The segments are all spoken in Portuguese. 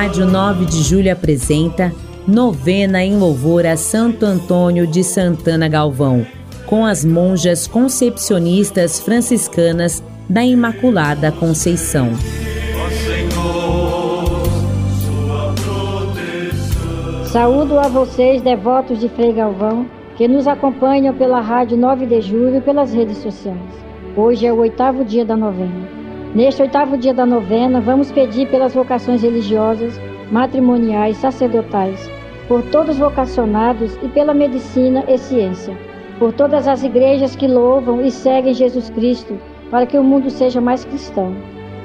Rádio 9 de Julho apresenta Novena em Louvor a Santo Antônio de Santana Galvão, com as monjas concepcionistas franciscanas da Imaculada Conceição. Saúdo a vocês, devotos de Frei Galvão, que nos acompanham pela Rádio 9 de Julho e pelas redes sociais. Hoje é o oitavo dia da novena. Neste oitavo dia da novena, vamos pedir pelas vocações religiosas, matrimoniais, sacerdotais, por todos vocacionados e pela medicina e ciência, por todas as igrejas que louvam e seguem Jesus Cristo, para que o mundo seja mais cristão.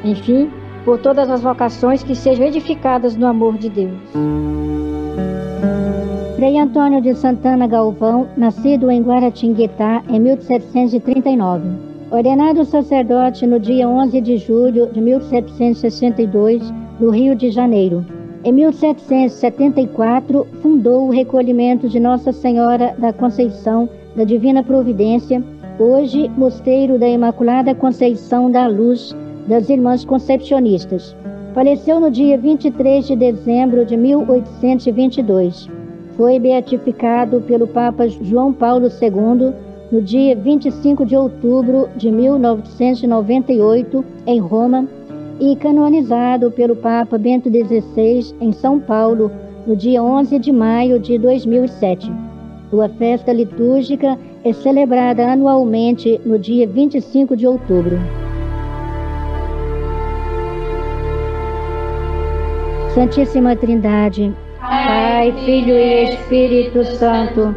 Enfim, por todas as vocações que sejam edificadas no amor de Deus. Frei Antônio de Santana Galvão, nascido em Guaratinguetá em 1739. Ordenado sacerdote no dia 11 de julho de 1762, no Rio de Janeiro. Em 1774, fundou o recolhimento de Nossa Senhora da Conceição da Divina Providência, hoje Mosteiro da Imaculada Conceição da Luz das Irmãs Concepcionistas. Faleceu no dia 23 de dezembro de 1822 foi beatificado pelo Papa João Paulo II no dia 25 de outubro de 1998 em Roma e canonizado pelo Papa Bento XVI em São Paulo no dia 11 de maio de 2007. Sua festa litúrgica é celebrada anualmente no dia 25 de outubro. Santíssima Trindade, Pai, Filho e Espírito Santo,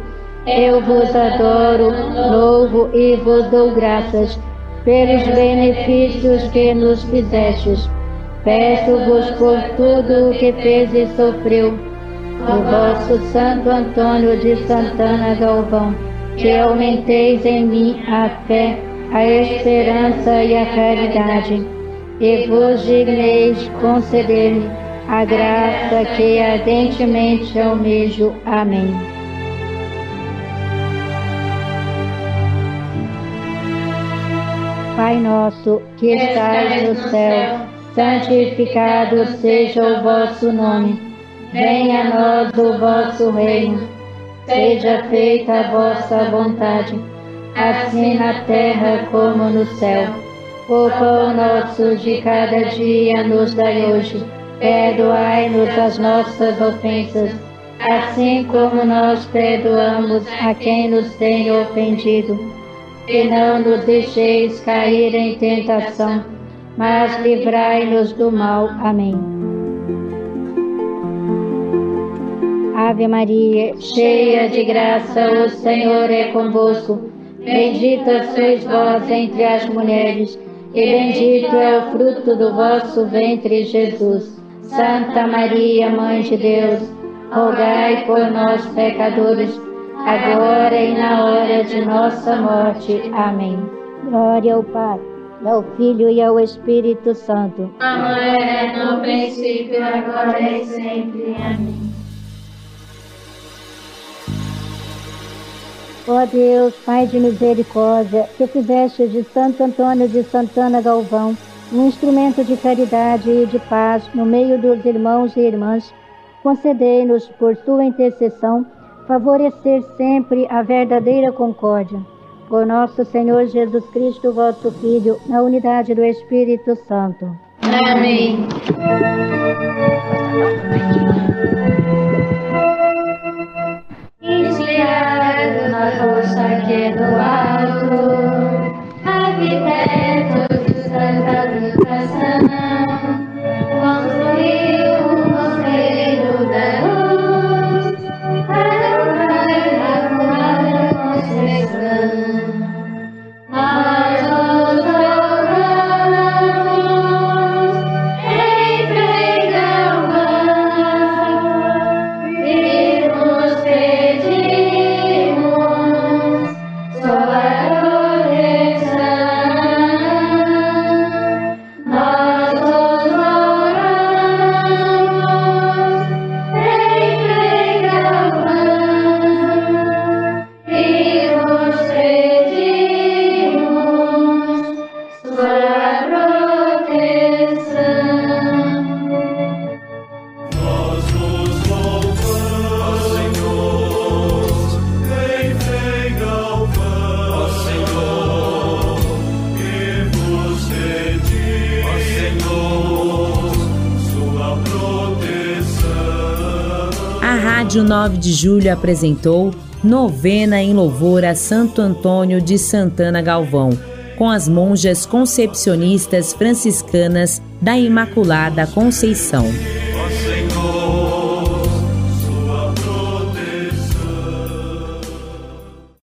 eu vos adoro, louvo e vos dou graças pelos benefícios que nos fizestes. Peço-vos por tudo o que fez e sofreu o vosso Santo Antônio de Santana Galvão, que aumenteis em mim a fé, a esperança e a caridade, e vos digneis conceder-me a graça que ardentemente almejo. Amém. Pai nosso, que estais no céu, santificado seja o vosso nome. Venha a nós o vosso reino. Seja feita a vossa vontade, assim na terra como no céu. O pão nosso de cada dia nos dai hoje Perdoai-nos as nossas ofensas, assim como nós perdoamos a quem nos tem ofendido. E não nos deixeis cair em tentação, mas livrai-nos do mal. Amém. Ave Maria, cheia de graça, o Senhor é convosco. Bendita sois vós entre as mulheres, e bendito é o fruto do vosso ventre, Jesus. Santa Maria, Mãe de Deus, rogai por nós, pecadores, agora e na hora de nossa morte. Amém. Glória ao Pai, ao Filho e ao Espírito Santo. Como era no princípio, agora e sempre. Amém. Ó Deus, Pai de misericórdia, que fizeste de Santo Antônio de Santana Galvão um instrumento de caridade e de paz no meio dos irmãos e irmãs, concedei-nos, por sua intercessão, favorecer sempre a verdadeira concórdia. Por nosso Senhor Jesus Cristo, vosso Filho, na unidade do Espírito Santo. Amém. Inspirado na força que é do A Rádio 9 de Julho apresentou Novena em Louvor a Santo Antônio de Santana Galvão, com as monjas concepcionistas franciscanas da Imaculada Conceição.